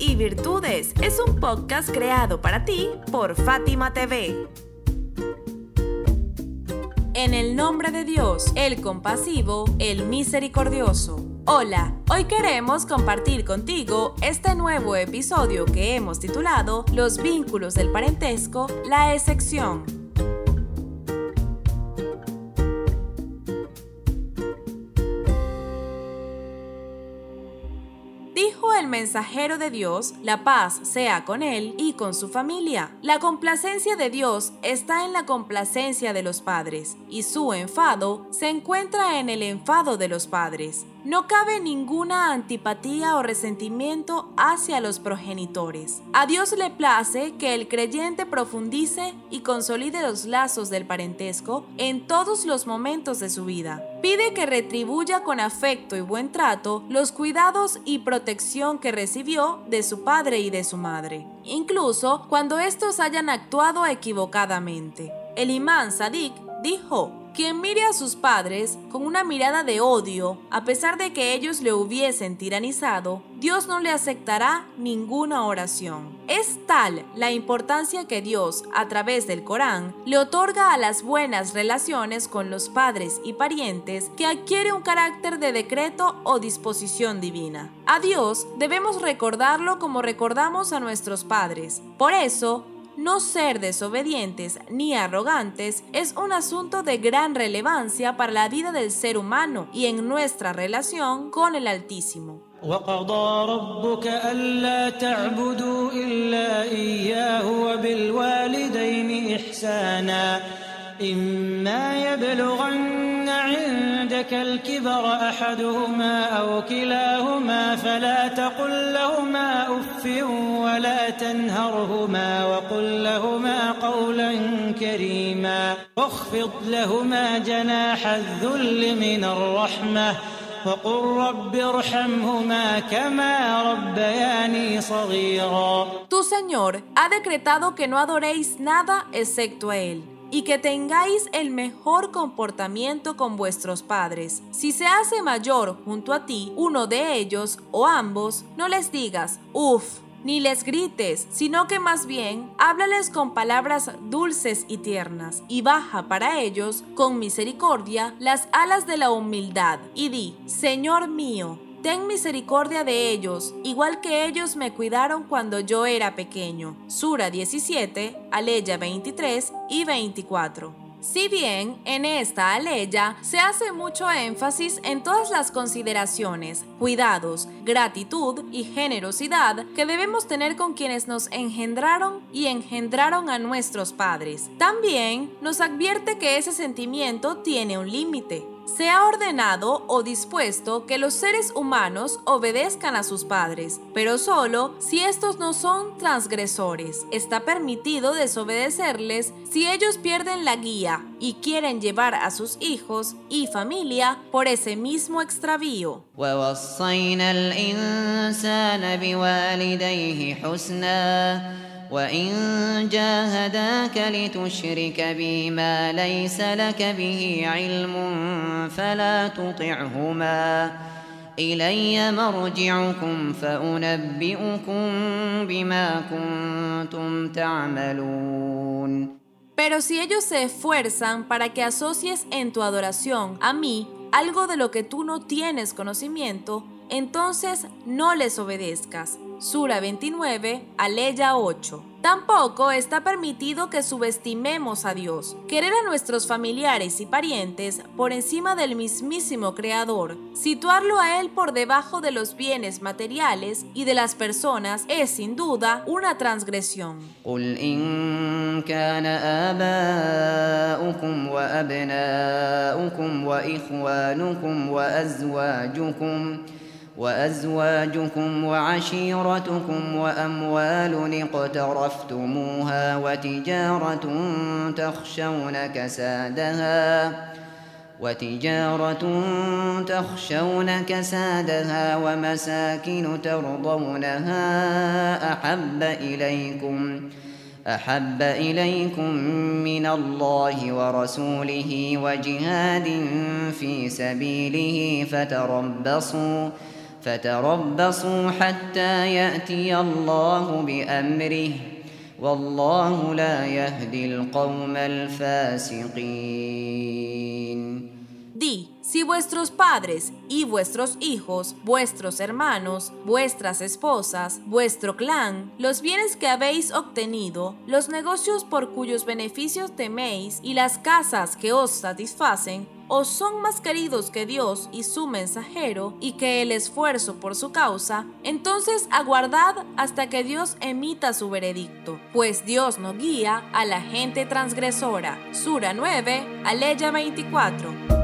Y Virtudes es un podcast creado para ti por Fátima TV. En el nombre de Dios, el compasivo, el misericordioso. Hola, hoy queremos compartir contigo este nuevo episodio que hemos titulado Los vínculos del parentesco, la excepción. Mensajero de Dios, la paz sea con él y con su familia. La complacencia de Dios está en la complacencia de los padres, y su enfado se encuentra en el enfado de los padres. No cabe ninguna antipatía o resentimiento hacia los progenitores. A Dios le place que el creyente profundice y consolide los lazos del parentesco en todos los momentos de su vida. Pide que retribuya con afecto y buen trato los cuidados y protección que recibió de su padre y de su madre, incluso cuando estos hayan actuado equivocadamente. El imán Sadik dijo, quien mire a sus padres con una mirada de odio, a pesar de que ellos le hubiesen tiranizado, Dios no le aceptará ninguna oración. Es tal la importancia que Dios, a través del Corán, le otorga a las buenas relaciones con los padres y parientes que adquiere un carácter de decreto o disposición divina. A Dios debemos recordarlo como recordamos a nuestros padres. Por eso, no ser desobedientes ni arrogantes es un asunto de gran relevancia para la vida del ser humano y en nuestra relación con el Altísimo. إما يبلغن عندك الكبر أحدهما أو كلاهما فلا تقل لهما أف ولا تنهرهما وقل لهما قولا كريما واخفض لهما جناح الذل من الرحمة وقل رب ارحمهما كما ربياني صغيرا. Tu Señor ha decretado que no adoréis nada excepto a Él. Y que tengáis el mejor comportamiento con vuestros padres. Si se hace mayor junto a ti uno de ellos o ambos, no les digas, uff, ni les grites, sino que más bien háblales con palabras dulces y tiernas, y baja para ellos con misericordia las alas de la humildad, y di, Señor mío, Ten misericordia de ellos, igual que ellos me cuidaron cuando yo era pequeño. Sura 17, Aleya 23 y 24. Si bien en esta aleya se hace mucho énfasis en todas las consideraciones, cuidados, gratitud y generosidad que debemos tener con quienes nos engendraron y engendraron a nuestros padres, también nos advierte que ese sentimiento tiene un límite se ha ordenado o dispuesto que los seres humanos obedezcan a sus padres, pero solo si estos no son transgresores. Está permitido desobedecerles si ellos pierden la guía y quieren llevar a sus hijos y familia por ese mismo extravío. وإن جاهداك لتشرك بي ما ليس لك به علم فلا تطعهما إلي مرجعكم فأنبئكم بما كنتم تعملون Pero si ellos se esfuerzan para que asocies en tu adoración a mí algo de lo que tú no tienes conocimiento, entonces no les obedezcas. Sura 29, Aleya 8. Tampoco está permitido que subestimemos a Dios. Querer a nuestros familiares y parientes por encima del mismísimo Creador, situarlo a Él por debajo de los bienes materiales y de las personas es sin duda una transgresión. وأزواجكم وعشيرتكم وأموال اقترفتموها وتجارة تخشون كسادها وتجارة تخشون كسادها ومساكن ترضونها أحب إليكم أحب إليكم من الله ورسوله وجهاد في سبيله فتربصوا فتربصوا حتى يأتي الله بأمره والله لا يهدي القوم الفاسقين. Di, si vuestros padres y vuestros hijos, vuestros hermanos, vuestras esposas, vuestro clan, los bienes que habéis obtenido, los negocios por cuyos beneficios teméis y las casas que os satisfacen, os son más queridos que Dios y su mensajero y que el esfuerzo por su causa, entonces aguardad hasta que Dios emita su veredicto, pues Dios no guía a la gente transgresora. Sura 9, Aleya 24 hemos